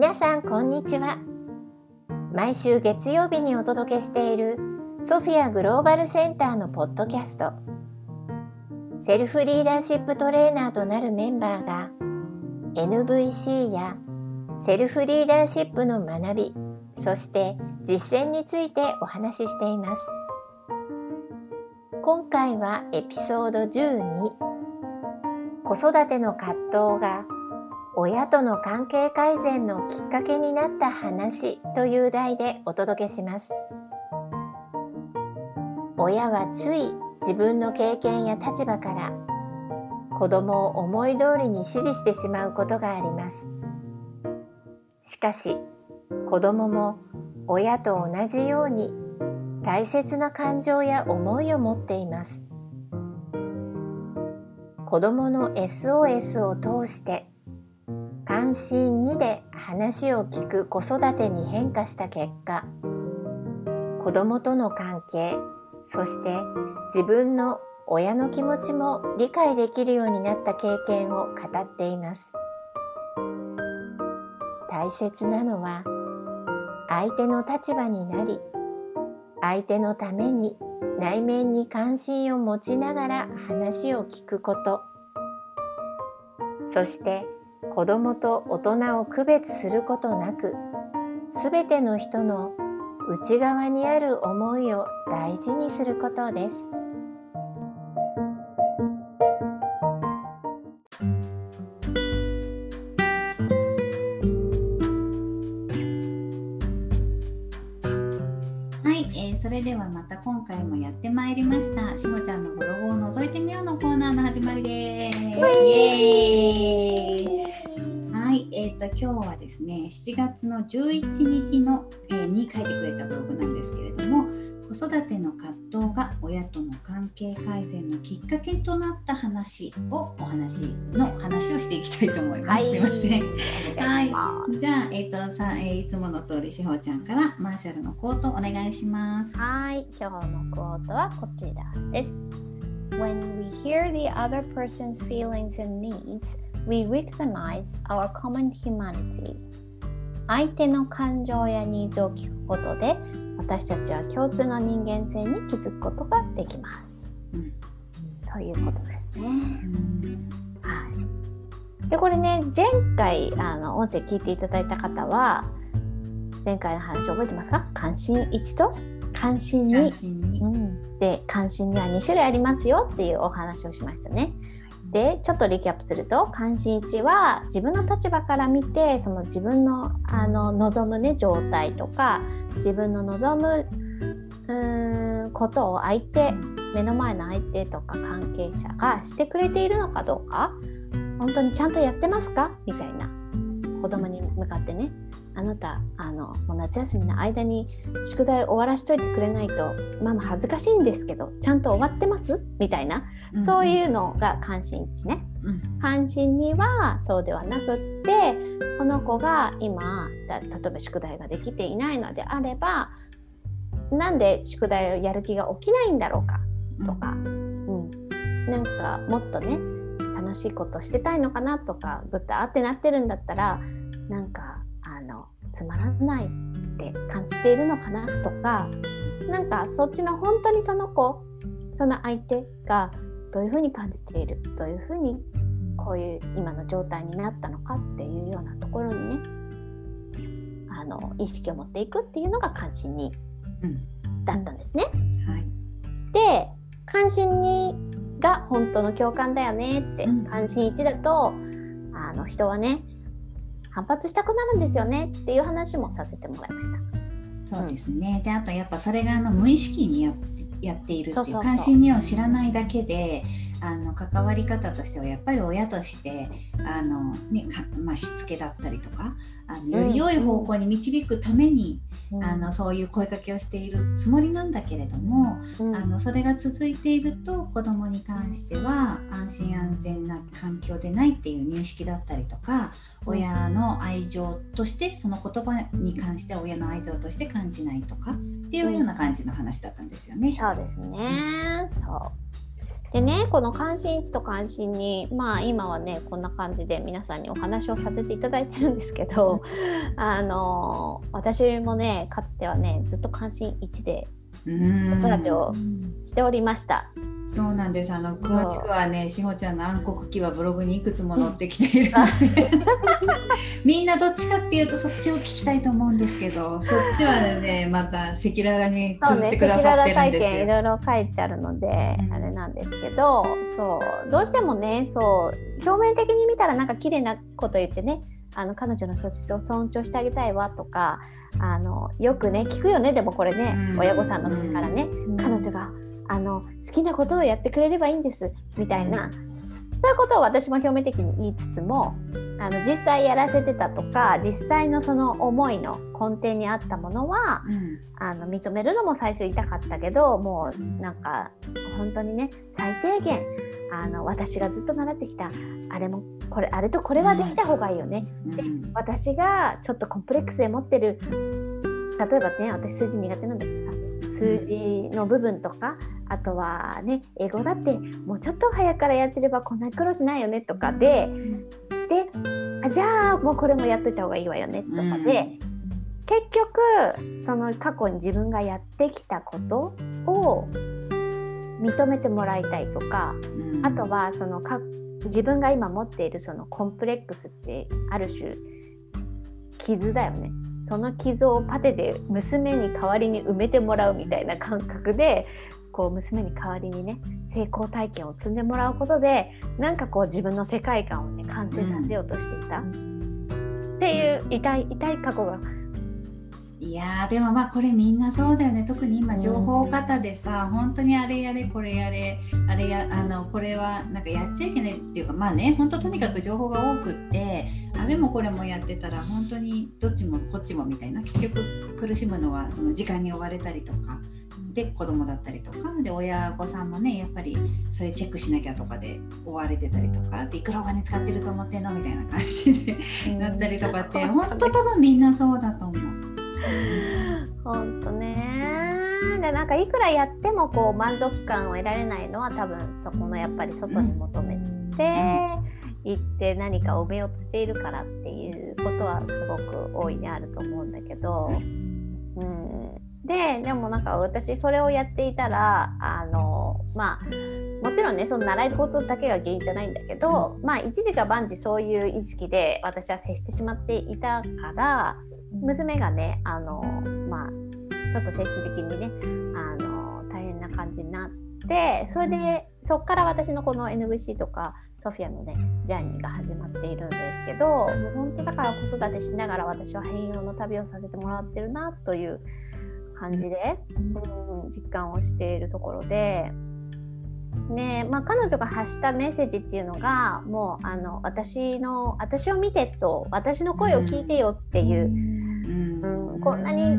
皆さんこんにちは。毎週月曜日にお届けしているソフィアグローバルセンターのポッドキャスト。セルフリーダーシップトレーナーとなるメンバーが NVC やセルフリーダーシップの学びそして実践についてお話ししています。今回はエピソード12子育ての葛藤が親との関係改善のきっかけになった話という題でお届けします。親はつい自分の経験や立場から子供を思い通りに指示してしまうことがあります。しかし子供も親と同じように大切な感情や思いを持っています。子供の SOS を通して関心2で話を聞く子育てに変化した結果子供との関係そして自分の親の気持ちも理解できるようになった経験を語っています。大切なのは相手の立場になり相手のために内面に関心を持ちながら話を聞くこと。そして子供と大人を区別することなくすべての人の内側にある思いを大事にすることですはい。それではまた今回もやってまいりましたしもちゃんのブログを覗いてみようのコーナーの始まりです今日はですね7月の11日の、えー、に書いてくれたブログなんですけれども子育ての葛藤が親との関係改善のきっかけとなった話をお話の話をしていきたいと思います。はい、すいません。はい。じゃあえっ、ー、とさ、えー、いつもの通りしほちゃんからマーシャルのコートお願いします。はい。今日のコートはこちらです。When we hear the other person's feelings and needs, we recognize our common humanity. 相手の感情やニーズを聞くことで私たちは共通の人間性に気づくことができます。うん、ということですね。うん、はい、でこれね前回あの音声聞いていただいた方は前回の話覚えてますか？関心1と？関心 2, 関心2、うん、で関心には2種類ありますよっていうお話をしましたね。でちょっとリキャップすると関心1は自分の立場から見てその自分のあの望む、ね、状態とか自分の望むうんことを相手目の前の相手とか関係者がしてくれているのかどうか本当にちゃんとやってますか？みたいな子供に向かってね。あなたあのもう夏休みの間に宿題終わらしといてくれないとママ恥ずかしいんですけどちゃんと終わってます？みたいな、うん、そういうのが関心値ね。うん、関心にはそうではなくってこの子が今例えば宿題ができていないのであればなんで宿題をやる気が起きないんだろうか？とか、うん、うん、なんかもっとね楽しいことしてたいのかな？とかぐったってなってるんだったらなんかあのつまらないって感じているのかなとかなんかそっちの本当にその子その相手がどういうふうに感じているどういうふうにこういう今の状態になったのかっていうようなところにねあの意識を持っていくっていうのが関心に、うん、だったんですね。はい、で関心2が本当の共感だよねって、うん、関心1だとあの人はね反発したくなるんですよねっていう話もさせてもらいました。そうですね、うん、であとやっぱそれがあの無意識にややっているっていう関心には知らないだけであの関わり方としてはやっぱり親としてあの、ねまあ、しつけだったりとかあのより良い方向に導くために、うん、あのそういう声かけをしているつもりなんだけれども、うん、あのそれが続いていると子どもに関しては安心安全な環境でないっていう認識だったりとか親の愛情としてその言葉に関しては親の愛情として感じないとかっていうような感じの話だったんですよね。そうですね、そうでねこの関心1と関心2まあ今はねこんな感じで皆さんにお話をさせていただいてるんですけどあの私もねかつてはねずっと関心1で子育てをしておりました。そうなんです。あの詳しくはね、しほちゃんの暗黒期はブログにいくつも載ってきているので、みんなどっちかっていうとそっちを聞きたいと思うんですけど、そっちはねまた赤裸々に綴ってくださってるんですよ。ね、いろいろ書いてあるので、うん、あれなんですけど、そう。どうしてもね、そう。表面的に見たらなんか綺麗なこと言ってね。あの彼女の素質を尊重してあげたいわとかあのよくね聞くよね。でもこれね、うん、親御さんの口からね、うん、彼女があの好きなことをやってくれればいいんですみたいなそういうことを私も表面的に言いつつもあの実際やらせてたとか実際のその思いの根底にあったものは、うん、あの認めるのも最初痛かったけどもうなんか本当にね最低限あの私がずっと習ってきたあれもこれあれとこれはできた方がいいよね。うん、で私がちょっとコンプレックスで持ってる例えばね私数字苦手なんだけどさ数字の部分とかあとはね英語だってもうちょっと早からやってればこんなに苦労しないよねとかでであじゃあもうこれもやっといた方がいいわよねとかで、結局その過去に自分がやってきたことを認めてもらいたいとか、あとはそのか自分が今持っているそのコンプレックスってある種傷だよねその傷をパテで娘に代わりに埋めてもらうみたいな感覚でこう娘に代わりにね成功体験を積んでもらうことでなんかこう自分の世界観をね完成させようとしていた、うん、っていう痛い痛い過去が。いやでもまあこれみんなそうだよね。特に今情報型でさ、うん、本当にあれやれこれやれあれやあのこれはなんかやっちゃいけないっていうかまあね本当とにかく情報が多くってれもこれもやってたら本当にどっちもこっちもみたいな。結局苦しむのはその時間に追われたりとか。で子供だったりとかで親御さんもねやっぱりそれチェックしなきゃとかで追われてたりとかでいくらお金使ってると思ってんの？みたいな感じでなったりとかって本当多分みんなそうだと思う。本当ね。でなんかいくらやってもこう満足感を得られないのは多分そこのやっぱり外に求めて行って何かを埋めようとしているからっていうことはすごく大いにあると思うんだけど、うん、ででもなんか私それをやっていたらあのまあもちろんねその習い事だけが原因じゃないんだけど、まあ一時が万事そういう意識で私は接してしまっていたから娘がねあのまあちょっと精神的にねあの大変な感じになってそれでそっから私のこの NVC とかソフィアのねジャーニーが始まっているんですけどもう本当だから子育てしながら私は変容の旅をさせてもらってるなという感じで、うん、実感をしているところで。ねまあ、彼女が発したメッセージっていうのがもうあの私の私を見てと私の声を聞いてよっていう、うん、うん、こんなに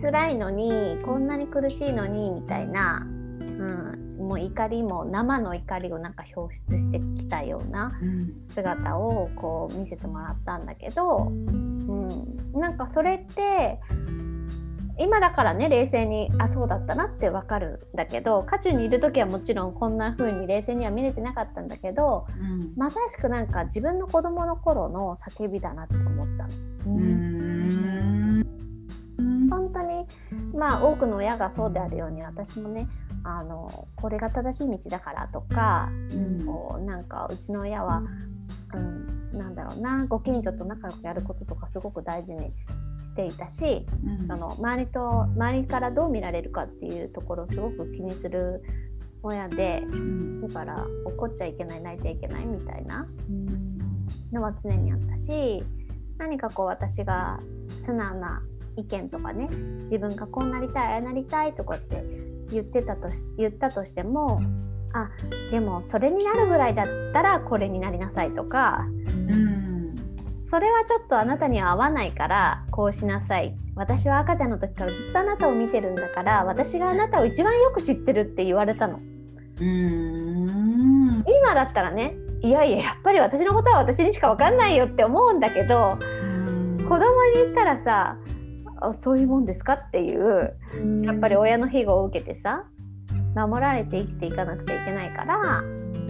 辛いのにこんなに苦しいのにみたいな、うん、もう怒りも生の怒りをなんか表出してきたような姿をこう見せてもらったんだけど、うん、なんかそれって今だからね冷静にあそうだったなってわかるんだけど渦中にいる時はもちろんこんな風に冷静には見れてなかったんだけど、うん、まさしくなんか自分の子供の頃の叫びだなって思ったの。うん。本当にまあ多くの親がそうであるように私もねあのこれが正しい道だからとか、うん、こうなんかうちの親は、うん、なんだろうなご近所と仲良くやることとかすごく大事にしていたし、うん、その周りと周りからどう見られるかっていうところをすごく気にする親で、うん、だから怒っちゃいけない泣いちゃいけないみたいなのは常にあったし何かこう私が素直な意見とかね自分がこうなりたいああなりたいとかって言ってたと言ったとしてもあでもそれになるぐらいだったらこれになりなさいとか、うん。それはちょっとあなたには合わないからこうしなさい。私は赤ちゃんの時からずっとあなたを見てるんだから私があなたを一番よく知ってるって言われたの。うん。今だったらねいやいややっぱり私のことは私にしか分かんないよって思うんだけど子供にしたらさあそういうもんですかっていうやっぱり親の庇護を受けてさ守られて生きていかなくちゃいけないから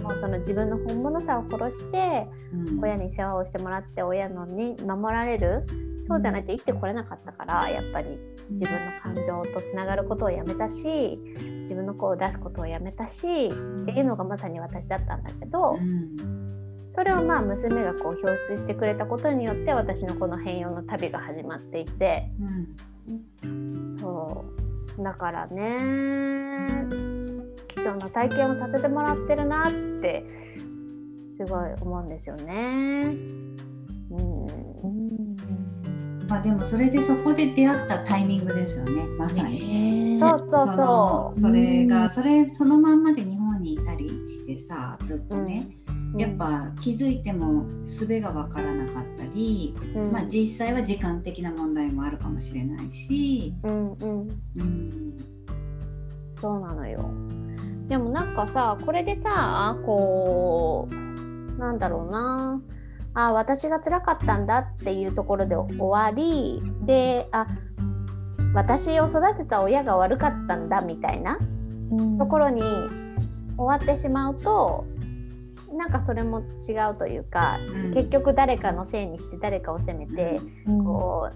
もうその自分の本物さを殺してうん。親に世話をしてもらって親のに守られるそうじゃないと生きてこれなかったからやっぱり自分の感情とつながることをやめたし自分の声を出すことをやめたしっていうのがまさに私だったんだけどうんそれをまあ娘がこう表出してくれたことによって私のこの変容の旅が始まっていてうんそうだからね貴重な体験をさせてもらってるなってすごい思うんですよね。うんまあでもそれでそこで出会ったタイミングですよねまさに。そうそうそう。それがそれそのまんまで日本にいたりしてさずっとね、やっぱ気づいても術が分からなかったり、うん、まあ、実際は時間的な問題もあるかもしれないし、うんうん、うん。そうなのよ。でもなんかさこれでさこうなんだろうな。あ私が辛かったんだっていうところで終わりであ私を育てた親が悪かったんだみたいなところに終わってしまうとなんかそれも違うというか、うん。結局誰かのせいにして誰かを責めて、うん。こ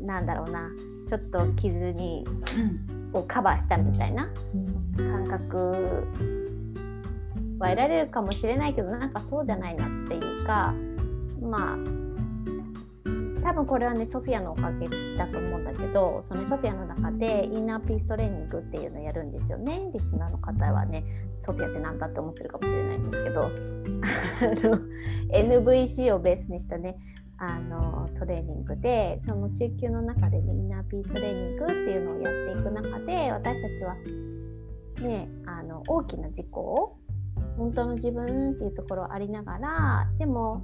うなんだろうなちょっと傷にうん。をカバーしたみたいな感覚は得られるかもしれないけどなんかそうじゃないなっていうかまあ多分これはねソフィアのおかげだと思うんだけどそのソフィアの中でインナーピーストレーニングっていうのをやるんですよね。リスナーの方はねソフィアって何だって思ってるかもしれないんですけど NVC をベースにしたねあのトレーニングでその中級の中でねインナーピートレーニングっていうのをやっていく中で私たちはねあの大きな自己を本当の自分っていうところありながらでも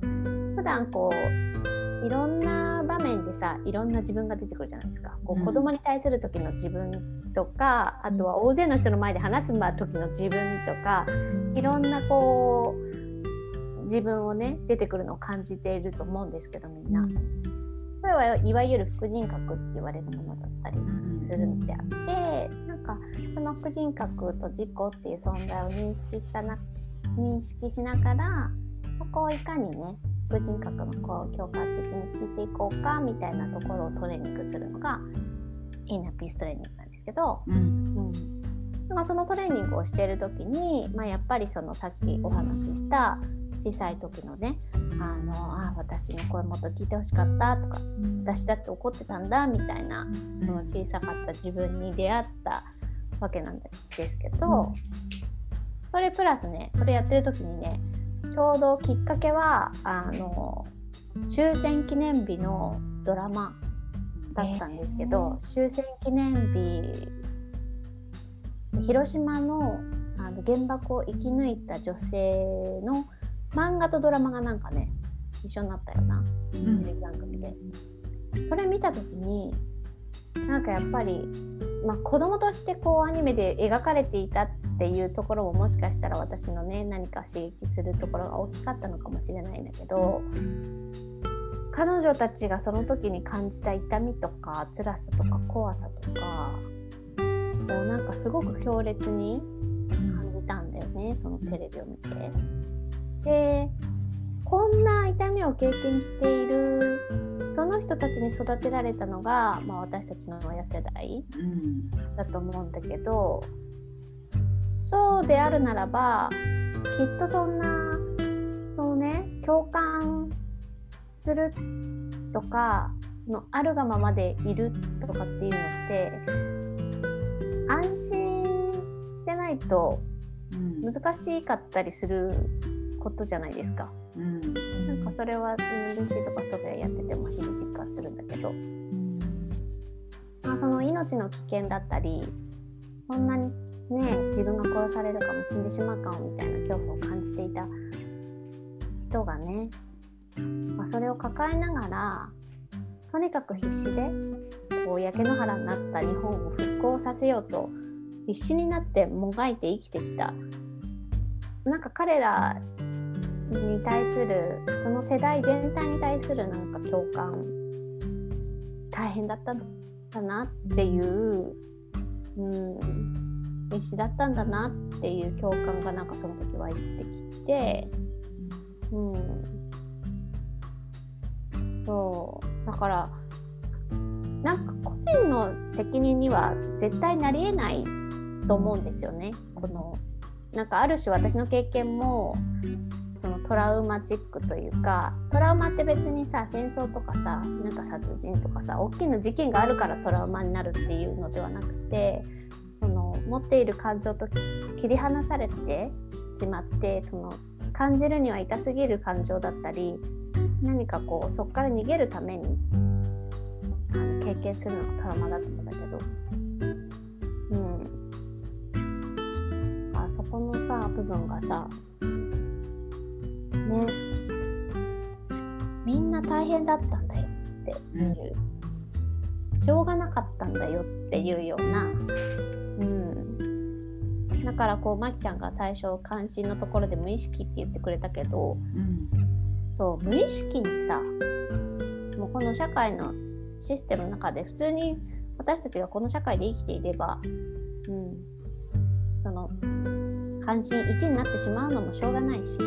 普段こういろんな場面でさいろんな自分が出てくるじゃないですか。こううん。子供に対する時の自分とか、あとは大勢の人の前で話す時の自分とかいろんなこう自分をね出てくるのを感じていると思うんですけどみんな。これはいわゆる副人格って言われるものだったりうんするのであってなんかその副人格と自己っていう存在を認識したな認識しながらそこをいかにね副人格のこう共感的に聞いていこうかみたいなところをトレーニングするのがインナーピーストレーニングなんですけど、うん。うん、なそのトレーニングをしている時に、まあ、やっぱりそのさっきお話しした小さい時のねあのあ私の声もっと聞いてほしかったとか私だって怒ってたんだみたいなその小さかった自分に出会ったわけなんですけど、それプラスねそれやってる時にねちょうどきっかけはあの終戦記念日のドラマだったんですけど、終戦記念日広島のあの原爆を生き抜いた女性の漫画とドラマがなんかね一緒になったようなテレビ番組で、それ見た時になんかやっぱり、まあ、子供としてこうアニメで描かれていたっていうところももしかしたら私のね何か刺激するところが大きかったのかもしれないんだけど彼女たちがその時に感じた痛みとか辛さとか怖さとかこうなんかすごく強烈に感じたんだよねそのテレビを見て。でこんな痛みを経験しているその人たちに育てられたのが、まあ、私たちの親世代うんだと思うんだけどそうであるならばきっとそんなそのね共感するとかのあるがままでいるとかっていうのって安心してないとうん難しかったりすることじゃないですか。うん。なんかそれは NBC とかソフェやってても日々実感するんだけど、まあ、その命の危険だったりそんなにね自分が殺されるかも死んでしまうかもみたいな恐怖を感じていた人がね、まあ、それを抱えながらとにかく必死でこう焼け野原になった日本を復興させようと必死になってもがいて生きてきた。なんか彼らに対するその世代全体に対するなんか共感大変だったんだなっていう、うん、必死だったんだなっていう共感がなんかその時湧いてきて、うん、そうだからなんか個人の責任には絶対なりえないと思うんですよね。このなんかある種私の経験もそのトラウマチックというかトラウマって別にさ戦争とかさなんか殺人とかさ大きな事件があるからトラウマになるっていうのではなくてその持っている感情と切り離されてしまってその感じるには痛すぎる感情だったり何かこうそこから逃げるためにあの経験するのがトラウマだと思うんだけど、うん、あそこのさ部分がさね。みんな大変だったんだよっていう、しょうがなかったんだよっていうような、うん、だからこうまきちゃんが最初関心のところで無意識って言ってくれたけどうんそう無意識にさもうこの社会のシステムの中で普通に私たちがこの社会で生きていれば、うん、その関心1になってしまうのもしょうがないし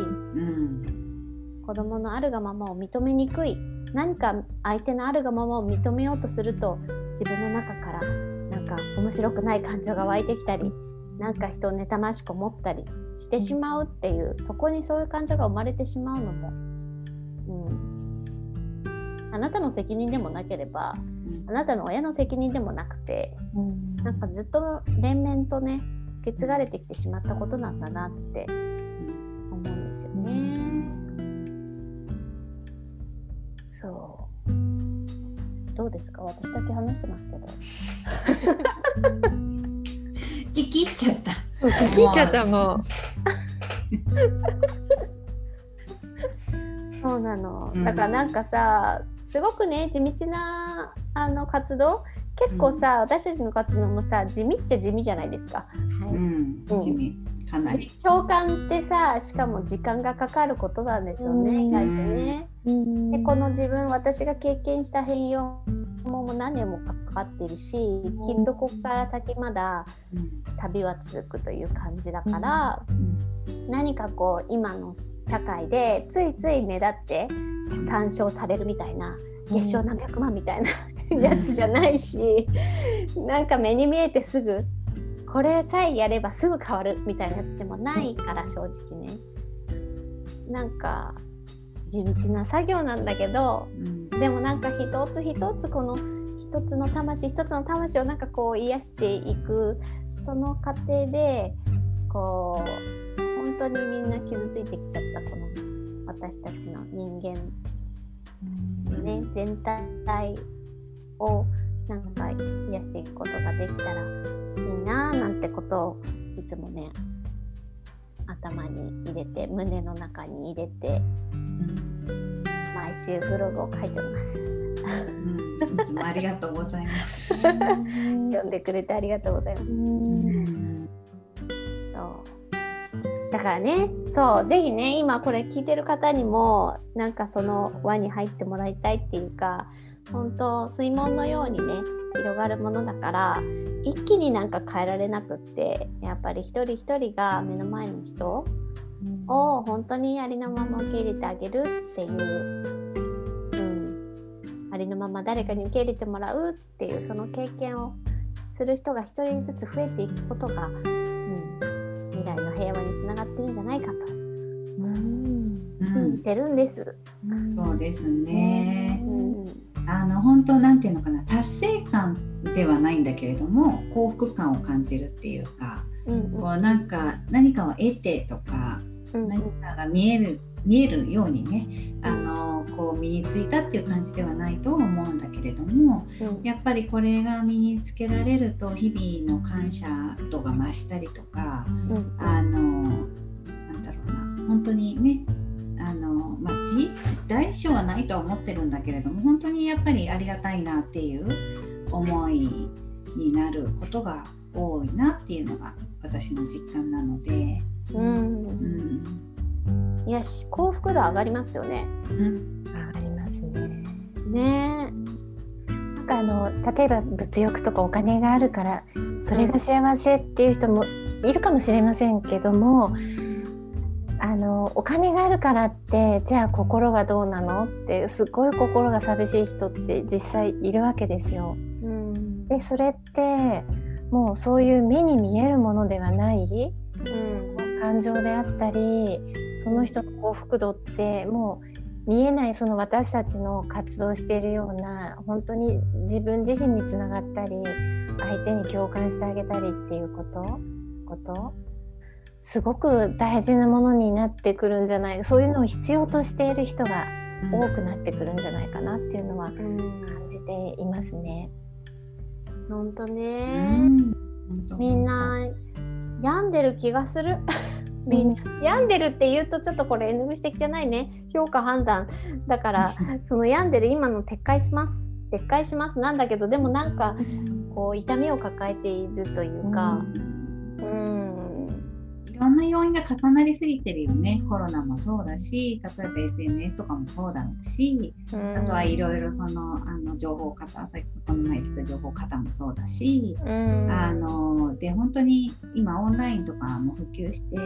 子供のあるがままを認めにくい。何か相手のあるがままを認めようとすると自分の中からなんか面白くない感情が湧いてきたりなんか人を妬ましく思ったりしてしまうっていうそこにそういう感情が生まれてしまうのも、うん、あなたの責任でもなければあなたの親の責任でもなくてなんかずっと連綿とね受け継がれてきてしまったことなんだなって思うんですよね。そう。どうですか？私だけ話してますけど。聞き入っちゃった。聞き入っちゃったもう。そうなのうん。だからなんかさ、すごくね地道なあの活動？結構さ、私たちの活動もさ地味っちゃ地味じゃないですか。うんうん地味かなり。共感ってさしかも時間がかかることなんですよね、うん意外とね。でこの自分私が経験した変容も何年もかかってるしきっとここから先まだうん。旅は続くという感じだから、うん。何かこう今の社会でついつい目立って参照されるみたいな月賞何百万みたいなやつじゃないし、なんか目に見えてすぐこれさえやればすぐ変わるみたいなやつでもないから正直ね。なんか地道な作業なんだけどうん。でもなんか一つ一つこの一つの魂一つの魂をなんかこう癒していくその過程でこう本当にみんな傷ついてきちゃったこの私たちの人間ね全体をなんか癒していくことができたらいいなぁなんてことをいつもね頭に入れて胸の中に入れて毎週ブログを書いてます。うんいつもありがとうございます。読んでくれてありがとうございます。うんそうだからねそうぜひね今これ聞いてる方にもなんかその輪に入ってもらいたいっていうか本当水門のようにね広がるものだから一気になんか変えられなくってやっぱり一人一人が目の前の人を本当にありのまま受け入れてあげるっていう、うん、ありのまま誰かに受け入れてもらうっていうその経験をする人が一人ずつ増えていくことが、うん、未来の平和につながってるんじゃないかと信じてるんです。そうですね。う。ん。あの本当なんていうのかな。達成感ではないんだけれども幸福感を感じるっていうかうんこうなんか何かを得てとかうん何かが見える見えるようにねあのこう身についたっていう感じではないと思うんだけれどもうん。やっぱりこれが身につけられると日々の感謝度が増したりとかうん。あのなんだろうな本当にねあの、まあ、ち大小はないとは思ってるんだけれども本当にやっぱりありがたいなっていう思いになることが多いなっていうのが私の実感なので、うん。うん。いやし幸福度上がりますよね。うん。ありますね。ね。なんかあの例えば物欲とかお金があるからそれが幸せっていう人もいるかもしれませんけども、あのお金があるからってじゃあ心はどうなのってすごい心が寂しい人って実際いるわけですよ。うん。でそれってもうそういう目に見えるものではない。うん感情であったりその人の幸福度ってもう見えないその私たちの活動しているような本当に自分自身につながったり相手に共感してあげたりっていうことことすごく大事なものになってくるんじゃないそういうのを必要としている人が多くなってくるんじゃないかなっていうのはうん。感じていますね。本当みんな病んでる気がする。みんな。病んでるって言うとちょっとこれ NV 指摘じゃないね。評価判断だからその病んでる今の撤回します。撤回します。なんだけどでもなんかこう痛みを抱えているというか。うんいろんな要因が重なりすぎてるよね。コロナもそうだし、例えば SNS とかもそうだろうし、あとはいろいろそのあの情報型、さっきこの前言ってた情報型もそうだし、うん。あので本当に今オンラインとかも普及して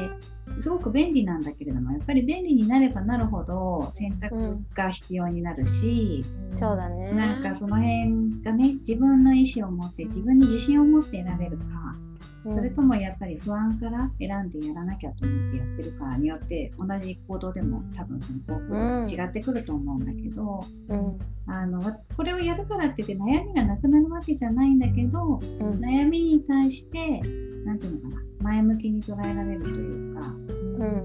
すごく便利なんだけれどもやっぱり便利になればなるほど選択が必要になるし、そうだね。なんかその辺がね自分の意思を持って自分に自信を持って選べるか、それともやっぱり不安から選んでやらなきゃと思ってやってるかによって同じ行動でも多分その幸福度が違ってくると思うんだけど、うん。あのわこれをやるからって言って悩みがなくなるわけじゃないんだけどうん。悩みに対してなんていうのかな前向きに捉えられるというかうん。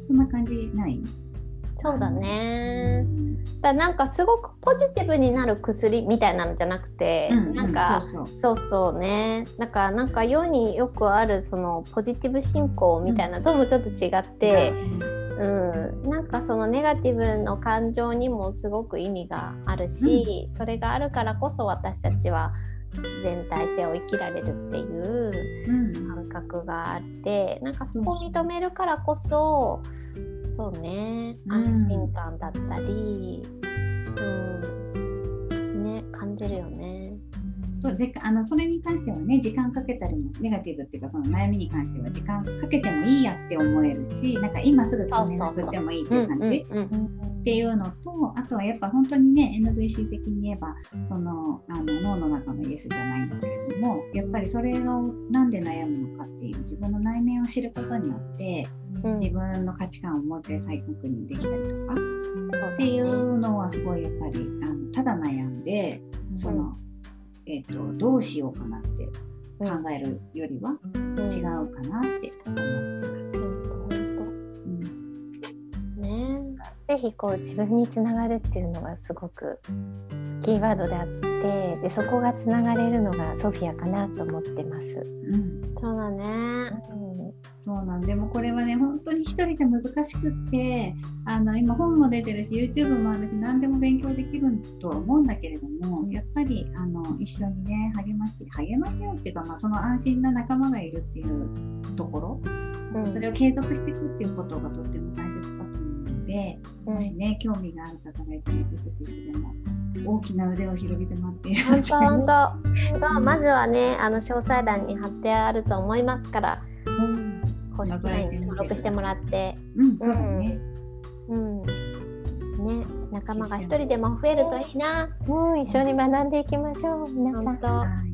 そんな感じない？そうだね。だなんかすごくポジティブになる薬みたいなのじゃなくて、うんなんか、そうそう。そうそうね。だからなんか世によくあるそのポジティブ進行みたいなのともちょっと違って、うん。なんかそのネガティブの感情にもすごく意味があるし、それがあるからこそ私たちは全体性を生きられるっていううん。感覚があってなんかそこを認めるからこそそうね。うん。安心感だったり、うん。ね感じるよね。とぜあのそれに関してはね時間かけたりもネガティブっていうかその悩みに関しては時間かけてもいいやって思えるしなんか今すぐ決めなくてもいいっていう感じうんうんっていうのとあとはやっぱ本当にね NVC 的に言えばそのあの脳の中のイエスじゃないんだけれどもやっぱりそれをなんで悩むのかっていう自分の内面を知ることによってうん。自分の価値観をもう一回再確認できたりとか。っていうのはすごいやっぱりあのただ悩んでその、えっとどうしようかなって考えるよりはうん違うかなって思ってます。ぜひこう自分につながるっていうのがすごくキーワードであってでそこがつながれるのがソフィアかなと思ってます。うんそうだね。そうなんでもこれはね本当に一人で難しくってあの今本も出てるし YouTube もあるし何でも勉強できるとは思うんだけれどもやっぱりあの一緒にね励まし励ましようっていうか、まあ、その安心な仲間がいるっていうところ、うん。それを継続していくっていうことがとっても大切だと思うので、うん。もしね興味がある方がいたら私たちいつでも大きな腕を広げて待っている本当本当。そうまずはねあの詳細欄に貼ってあると思いますから公式 LINE に登録してもらって、うんそうだね、うんね仲間が一人でも増えるといいな。もう一緒に学んでいきましょう皆さん。本当はい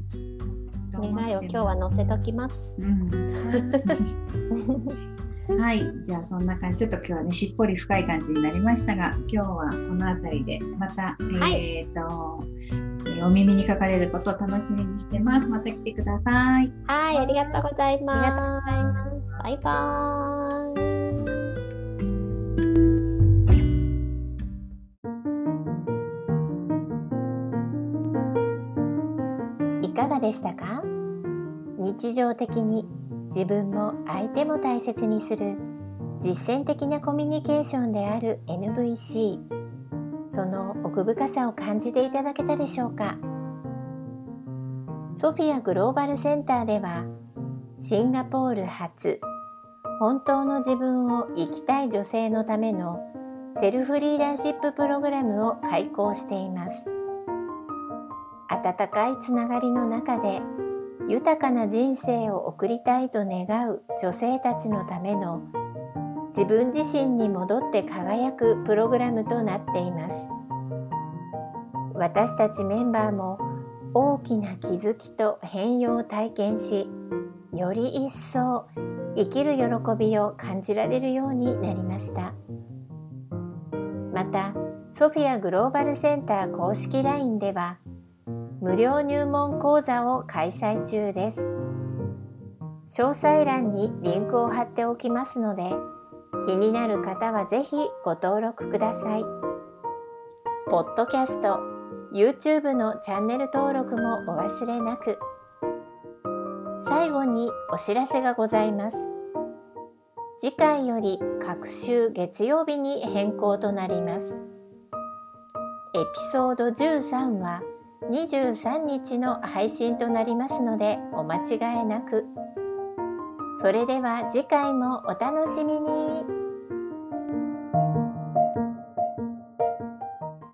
願いを今日は載せときます。うんはい、じゃあそんな感じ、ちょっと今日はね、しっぽり深い感じになりましたが、今日はこの辺りで、また、はいえっ、と、えーお耳にかかれることを楽しみにしてます。また来てください。はいありがとうございます。バイバーイ。いかがでしたか？日常的に自分も相手も大切にする実践的なコミュニケーションである NVC その奥深さを感じていただけたでしょうか？ソフィアグローバルセンターではシンガポール初。本当の自分を生きたい女性のためのセルフリーダーシッププログラムを開講しています。温かいつながりの中で豊かな人生を送りたいと願う女性たちのための自分自身に戻って輝くプログラムとなっています。私たちメンバーも大きな気づきと変容を体験しより一層生きる喜びを感じられるようになりました。またソフィアグローバルセンター公式 LINE では無料入門講座を開催中です。詳細欄にリンクを貼っておきますので気になる方はぜひご登録ください。ポッドキャスト YouTube のチャンネル登録もお忘れなく。最後にお知らせがございます。次回より各週月曜日に変更となります。エピソード13は23日の配信となりますのでお間違えなく。それでは次回もお楽しみに。